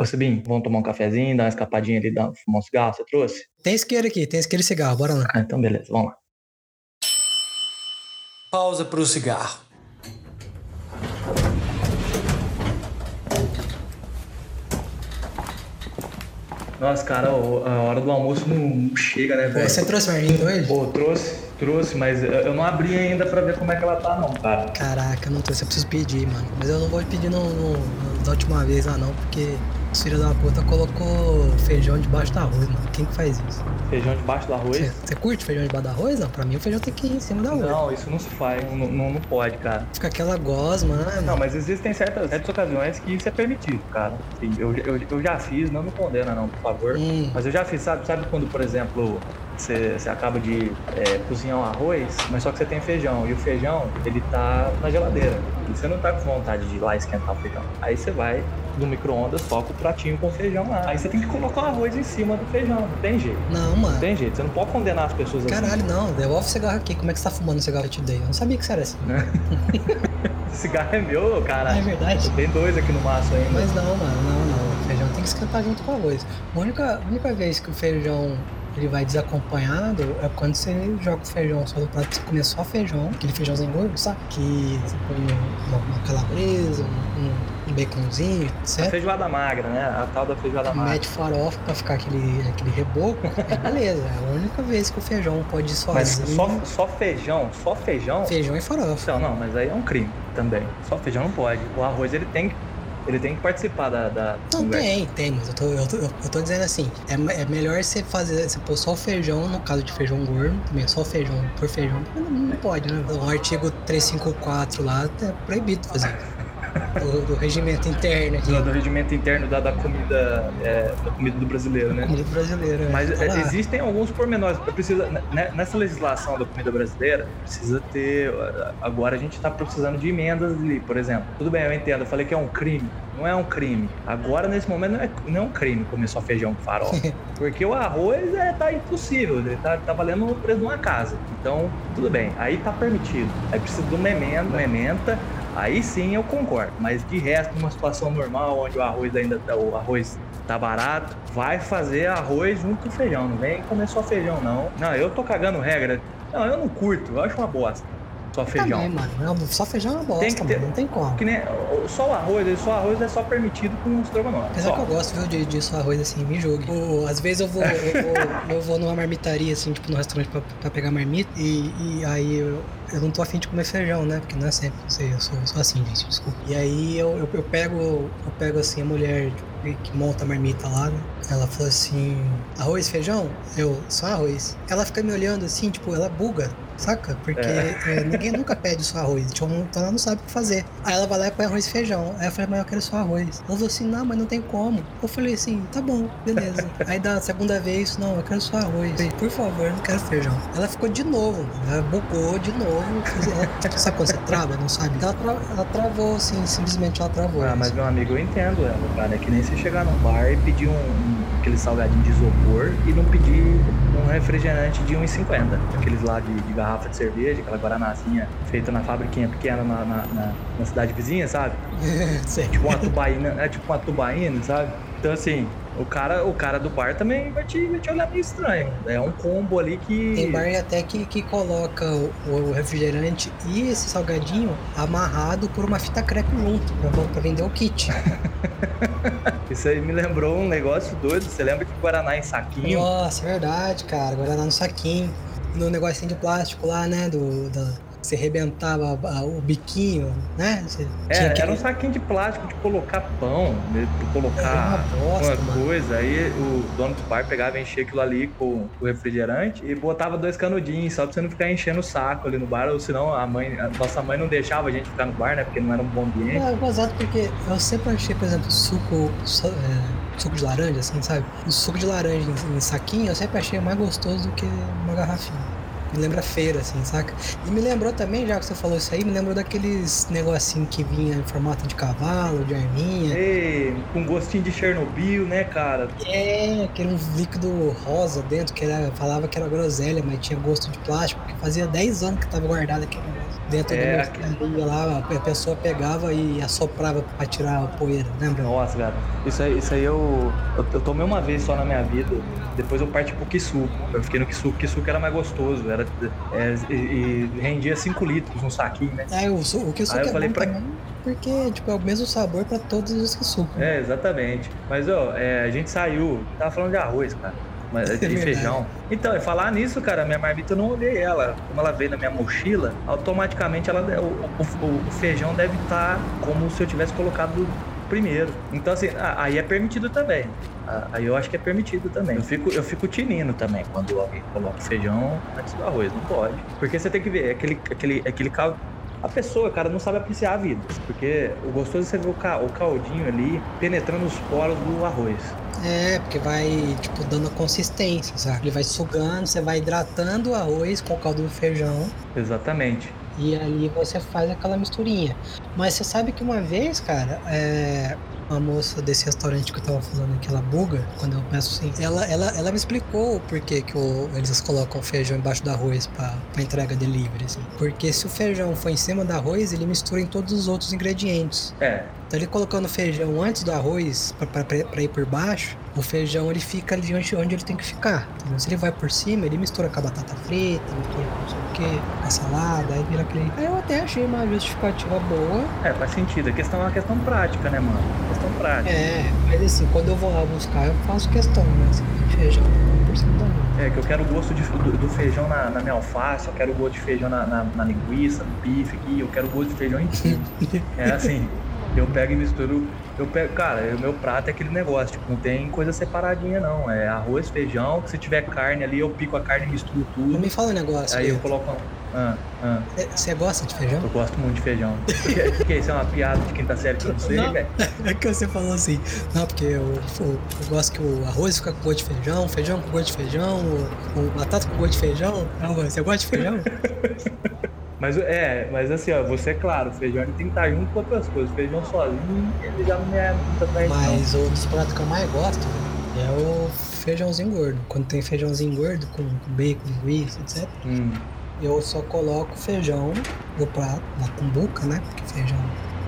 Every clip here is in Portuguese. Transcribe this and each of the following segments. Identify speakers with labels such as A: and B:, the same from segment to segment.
A: Ô, Sibim, vamos tomar um cafezinho, dar uma escapadinha ali, dar, fumar um cigarro, você trouxe?
B: Tem isqueiro aqui, tem isqueiro e cigarro, bora lá.
A: Ah, então beleza, vamos lá.
C: Pausa pro cigarro.
A: Nossa, cara, o- a hora do almoço não chega, né, velho?
B: você trouxe marmita hoje?
A: Pô, trouxe, trouxe, mas eu não abri ainda pra ver como é que ela tá, não, cara.
B: Caraca, eu não trouxe, eu preciso pedir, mano. Mas eu não vou pedir no, no- no- da última vez lá não, porque os filhos da puta colocou feijão debaixo do arroz, mano. Quem que faz isso?
A: Feijão debaixo do arroz?
B: Você, curte feijão debaixo do arroz? Não, pra mim o feijão tem que ir em cima do arroz.
A: Não, isso não se faz, não, não, não pode, cara.
B: Fica aquela gosma, né?
A: Não, mas existem certas, certas ocasiões que isso é permitido, cara. Sim, eu, eu, eu já fiz, não me condena não, por favor.
B: Hum.
A: Mas eu já fiz, sabe, sabe quando, por exemplo, você, você acaba de é, cozinhar um arroz, mas só que você tem feijão, e o feijão, ele tá na geladeira. E você não tá com vontade de ir lá esquentar o feijão. Aí você vai no micro-ondas, toca o pratinho com feijão lá. Aí você tem que colocar o arroz em cima do feijão. Não tem jeito.
B: Não,
A: Não
B: mano.
A: tem jeito. Você não pode condenar as pessoas assim.
B: Caralho, não. Devolve o cigarro aqui. Como é que você tá fumando o cigarro que eu te dei? Eu não sabia que você era assim.
A: Esse cigarro é meu, cara.
B: É verdade.
A: Tem dois aqui no maço ainda.
B: Mas não, mano, não, não. O feijão tem que esquentar junto com o arroz. A única, a única vez que o feijão ele vai desacompanhado é quando você joga o feijão só no prato, você comer só feijão, aquele feijãozinho gordo, sabe? Que você põe uma, uma calabresa, um, um baconzinho,
A: A
B: etc.
A: feijoada magra, né? A tal da feijoada magra.
B: Mete farofa pra ficar aquele, aquele reboco, é beleza. É a única vez que o feijão pode ir
A: Mas
B: sozinho.
A: só, só feijão, só feijão.
B: Feijão e farofa.
A: Então, não, mas aí é um crime também. Só feijão não pode. O arroz ele tem, ele tem que participar da. da
B: Não,
A: conversa.
B: tem, tem, mas eu tô, eu tô, eu tô dizendo assim, é, é melhor você fazer, você pôr só o feijão, no caso de feijão gordo, também só o feijão por feijão, não, não pode, né? O artigo 354 lá é proibido fazer. Do, do regimento interno aqui,
A: Do, do regimento interno da, da comida é, da comida do brasileiro, né?
B: comida brasileira.
A: Mas
B: tá
A: é, existem alguns pormenores. Precisa, né, nessa legislação da comida brasileira, precisa ter. Agora a gente está precisando de emendas ali, por exemplo. Tudo bem, eu entendo. Eu falei que é um crime. Não é um crime. Agora, nesse momento, não é, não é um crime comer só feijão com farofa. Porque o arroz é, tá impossível. Ele tá, tá valendo o preço de uma casa. Então, tudo bem. Aí tá permitido. Aí precisa de uma emenda, uma emenda. Aí sim eu concordo. Mas de resto, numa situação normal, onde o arroz ainda tá, o arroz tá barato, vai fazer arroz junto com feijão. Não vem comer só feijão, não. Não, eu tô cagando regra. Não, eu não curto. Eu acho uma bosta. Só feijão.
B: Também, mano. Não, só feijão é uma bosta,
A: Tem que ter-
B: mano. Não tem como.
A: Que nem, só o arroz, só o arroz é só permitido com estrogonofe.
B: Apesar
A: Só.
B: que eu gosto, viu, de, de só arroz assim, me julgue. Ou, às vezes eu vou, eu vou, eu vou numa marmitaria, assim, tipo, no restaurante pra, pra pegar marmita, e, e aí eu, eu não tô afim de comer feijão, né? Porque não é sempre, não sei, eu sou, sou assim, gente, desculpa. E aí eu, eu, eu pego, eu pego assim, a mulher tipo, que monta a marmita lá, né? Ela falou assim, arroz, feijão? Eu, só arroz. Ela fica me olhando assim, tipo, ela buga. Saca? Porque
A: É.
B: é, ninguém nunca pede só arroz. Tipo, então ela não sabe o que fazer. Aí ela vai lá e põe arroz e feijão. Aí eu falei, mas eu quero só arroz. Ela falou assim, não, mas não tem como. Eu falei assim, tá bom, beleza. Aí da segunda vez, não, eu quero só arroz. Falei, Por favor, eu não quero feijão. Ela ficou de novo, ela bugou de novo. Ela, sabe quando você trava, não sabe? Ela, tra- ela travou, assim, simplesmente ela travou.
A: Ah, mas meu amigo, eu entendo ela, cara. É que nem você chegar num bar e pedir um, um- aquele salgadinho de isopor e não pedir um refrigerante de 1,50. Aqueles lá de, de garrafa de cerveja, aquela guaranazinha feita na fabriquinha pequena na, na, na- na cidade vizinha, sabe? Tipo uma tubaína, é tipo uma tubaína, sabe? Então assim, o cara, o cara do bar também vai te, vai te olhar meio estranho. É um combo ali que.
B: Tem bar até que, que coloca o, o refrigerante e esse salgadinho amarrado por uma fita crepe junto, pra, pra vender o kit.
A: Isso aí me lembrou um negócio doido. Você lembra de Guaraná em saquinho?
B: Nossa, é verdade, cara. Guaraná no saquinho. No negocinho de plástico lá, né? Do, da, você arrebentava a- o biquinho, né? Você
A: É,
B: que-
A: era um saquinho de plástico de colocar pão, de de colocar
B: bosta, mano.
A: coisa. Aí o dono do bar pegava e enchia aquilo ali com o refrigerante e botava dois canudinhos, só pra você não ficar enchendo o saco ali no bar, ou senão a mãe, a nossa mãe não deixava a gente ficar no bar, né? Porque não era um bom ambiente.
B: É gozado porque eu sempre achei, por exemplo, suco, su- é, suco de laranja, assim, sabe? O suco de laranja em, em saquinho eu sempre achei mais gostoso do que uma garrafinha. Me lembra feira, assim, saca? E me lembrou também, já que você falou isso aí, me lembrou daqueles negocinho que vinha em formato de cavalo, de arminha.
A: Ei, com gostinho de Chernobyl, né, cara?
B: É, um líquido rosa dentro, que era, falava que era groselha, mas tinha gosto de plástico, que fazia 10 anos que tava guardado aquele negócio. Dentro
A: É,
B: do mercadinho lá, a pessoa pegava e assoprava pra tirar a poeira, lembra?
A: Nossa, cara. Isso aí, isso aí eu, eu, eu tomei uma vez só na minha vida. Depois eu parti pro Kisuko. Eu fiquei no Kisuko. Kisuko era mais gostoso. Era, é, e, e rendia 5 litros um saquinho, né?
B: É, o, su- o que
A: Aí eu
B: é
A: falei
B: bom
A: pra-
B: também, porque tipo, é o mesmo sabor pra todos os que suco.
A: É, exatamente. Mas, ó, é, a gente saiu. Tava falando de arroz, cara. Mas, de
B: verdade.
A: feijão. Então, e falar nisso, cara, minha marmita eu não olhei ela. Como ela veio na minha mochila, automaticamente ela, o, o- o feijão deve estar como se eu tivesse colocado primeiro. Então, assim, aí é permitido também. A- Aí eu acho que é permitido também. Eu fico, eu fico tinindo também quando alguém coloca feijão antes do arroz. Não pode. Porque você tem que ver, é aquele, aquele, aquele caldo. A pessoa, cara, não sabe apreciar a vida. Porque o gostoso é você ver o, ca- o caldinho ali penetrando os poros do arroz.
B: É, porque vai, tipo, dando consistência, sabe? Ele vai sugando, você vai hidratando o arroz com o caldo do feijão.
A: Exatamente.
B: E ali você faz aquela misturinha. Mas você sabe que uma vez, cara, é, uma moça desse restaurante que eu tava falando, aquela buga, quando eu peço assim, ela, ela, ela me explicou o porquê que o- eles colocam feijão embaixo do arroz pra, pra entrega delivery, assim. Porque se o feijão for em cima do arroz, ele mistura em todos os outros ingredientes.
A: É,
B: Então ele colocando o feijão antes do arroz pra ir por baixo, o feijão ele fica ali onde, onde ele tem que ficar. entendeu? Se ele vai por cima, ele mistura com a batata frita, mistura com não sei o que, com a salada, aí vira aquele. Aí eu até achei uma justificativa boa.
A: é, faz sentido. A questão é uma questão prática, né, mano? Questão prática.
B: É, mas assim, quando eu vou lá buscar, eu faço questão, né? Assim, feijão por cima do arroz.
A: É, que eu quero o gosto de- do, do feijão na, na minha alface, eu quero o gosto de feijão na, na, na linguiça, no bife aqui, eu quero o gosto de feijão em tudo. é assim, eu pego e misturo. Eu pego, cara, o meu prato é aquele negócio, tipo, não tem coisa separadinha, não. É arroz, feijão, se tiver carne ali, eu pico a carne e misturo
B: Não
A: tudo.
B: me fala um negócio.
A: Aí eu coloco. Ah, ah,
B: Você gosta de feijão?
A: eu gosto muito de feijão. que, que isso é uma piada de quinta série que eu não sei,
B: Não.
A: velho.
B: É que você falou assim, não, porque eu, eu- eu gosto que o arroz fica com gosto de feijão, feijão com gosto de feijão, o, o batata com gosto de feijão. Não, você gosta de feijão?
A: Mas é, mas assim, ó, você é claro, o feijão ele tem que estar junto com outras coisas. Feijão sozinho, ele já não é muito atrás, não.
B: Mas o dos pratos que eu mais gosto é o feijãozinho gordo. Quando tem feijãozinho gordo com, com bacon, linguiça, etc.
A: Hum.
B: Eu só coloco feijão no prato, na cumbuca, né? Porque feijão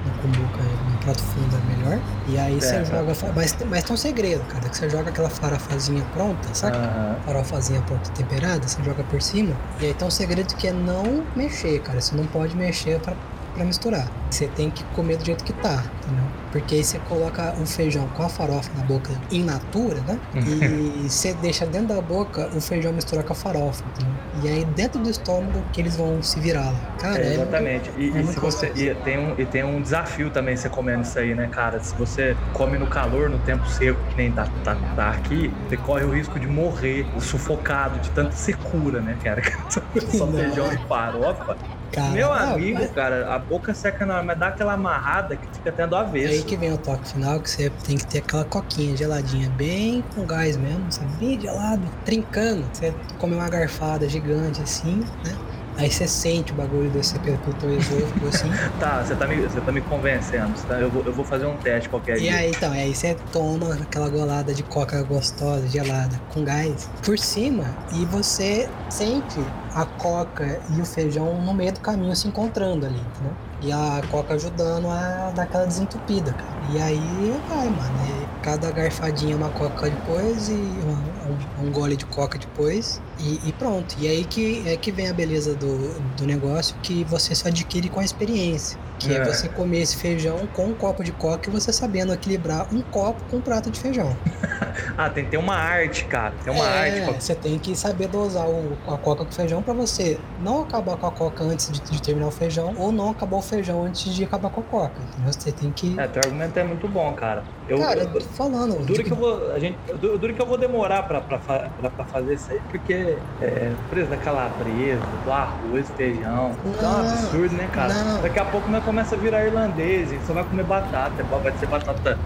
B: na cumbuca, no prato fundo é melhor. E aí você
A: É,
B: joga. Mas, tem- mas tem um segredo, cara, que você joga aquela farofazinha pronta, sabe?
A: Aham.
B: farofazinha pronta temperada, você joga por cima. E aí tem um segredo que é não mexer, cara. Você não pode mexer pra, pra misturar. Você tem que comer do jeito que tá, entendeu? Porque aí você coloca o feijão com a farofa na boca in natura, né? E você deixa dentro da boca o feijão misturar com a farofa, entendeu? E aí dentro do estômago que eles vão se virar lá. Cara,
A: É,
B: é,
A: exatamente. E,
B: é
A: e se
B: muito
A: você, e tem, um, e tem um desafio também você comendo isso aí, né, cara? Se você come no calor, no tempo seco, que nem tá, tá, tá aqui, você corre o risco de morrer sufocado de tanta secura, né, cara? Só feijão e farofa.
B: Cara,
A: Meu amigo,
B: mas
A: cara, a boca seca na hora, mas dá aquela amarrada que fica até do
B: É
A: avesso.
B: aí que vem o toque final, que você tem que ter aquela coquinha geladinha, bem com gás mesmo, sabe? Bem gelado, trincando. Você come uma garfada gigante assim, né? Aí você sente o bagulho descer pelo pelo teu esôfago assim.
A: Tá, você tá me, você tá me convencendo. tá? Eu, vou, eu vou fazer um teste qualquer
B: E
A: dia.
B: aí então, aí você toma aquela golada de coca gostosa, gelada, com gás, por cima, e você sente a coca e o feijão no meio do caminho se encontrando ali, entendeu? E a coca ajudando a dar aquela desentupida, cara. E aí vai, mano. E cada garfadinha é uma coca depois e um, um- gole de coca depois. E, e pronto. E aí que, é que vem a beleza do, do negócio que você só adquire com a experiência. Que é.
A: É.
B: você comer esse feijão com um copo de coca e você sabendo equilibrar um copo com um prato de feijão.
A: Ah, tem que ter uma arte, cara. Tem uma
B: é,
A: arte.
B: Você tem que saber dosar o, a coca com o feijão pra você não acabar com a coca antes de, de terminar o feijão ou não acabar o feijão antes de acabar com a coca. Entendeu? Você tem que.
A: É, teu argumento é muito bom, cara. Eu,
B: Cara,
A: eu-
B: eu tô falando.
A: Duro
B: tipo,
A: que eu vou. A gente, duro que eu vou demorar pra, pra, pra, pra fazer isso aí, porque é, preço da calabresa, do arroz, feijão. Tá um
B: Não,
A: absurdo, né, cara?
B: não.
A: Daqui a pouco nós começa a virar irlandês, só vai comer batata, vai ser batata.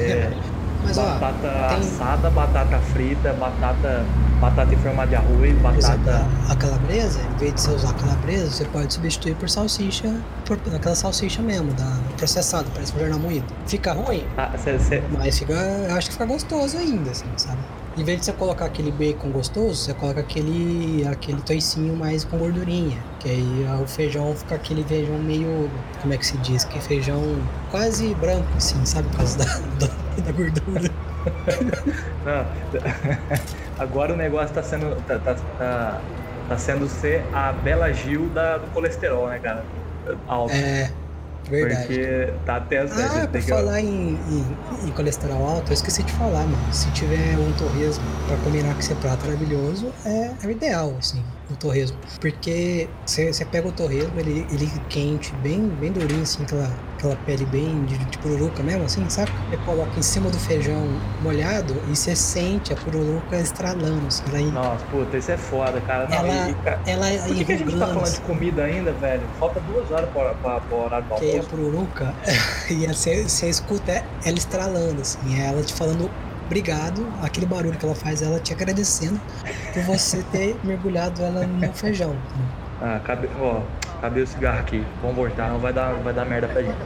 A: É,
B: Mas Mas, ó,
A: batata
B: tem-
A: assada, batata frita, batata, batata em forma de arroz,
B: Por exemplo,
A: batata.
B: a, a calabresa, em vez de você usar calabresa, você pode substituir por salsicha, por aquela salsicha mesmo, da processada, parece um jornal moído. Fica ruim,
A: Ah, cê- cê-
B: mas fica, eu acho que fica gostoso ainda, assim, sabe? Em vez de você colocar aquele bacon gostoso, você coloca aquele, aquele toicinho mais com gordurinha. Que aí o feijão fica aquele feijão meio. Como é que se diz? Que feijão quase branco, assim, sabe? Por causa da, da, da gordura.
A: não. Agora o negócio tá sendo. Tá, tá, tá, tá sendo ser a Bela Gil da, do colesterol, né, cara? Alto.
B: É, verdade.
A: Porque tá até as
B: Ah, por
A: tem que-
B: falar em, em, em colesterol alto, eu esqueci de falar, mano. Se tiver um torresmo pra combinar com esse prato maravilhoso, é, é o ideal, assim, o torresmo. Porque você pega o torresmo, ele, ele quente, bem, bem durinho, assim, aquela, aquela pele bem de, de pururuca mesmo, assim, sabe? Você coloca em cima do feijão molhado e você sente a pururuca estralando, assim, ela,
A: Nossa, puta, isso é foda, cara. Não,
B: ela,
A: e- cara,
B: ela
A: Por que, que a gente tá falando de
B: assim.
A: comida ainda, velho? Falta duas horas pra, pra, pra horário do
B: que é a
A: almoço.
B: pururuca, e você, você escuta ela estralando, assim, ela te falando obrigado, aquele barulho que ela faz, ela te agradecendo por você ter mergulhado ela no feijão.
A: Ah, cabe, ó, cadê o cigarro aqui? Vamos voltar, não vai dar, vai dar merda pra gente.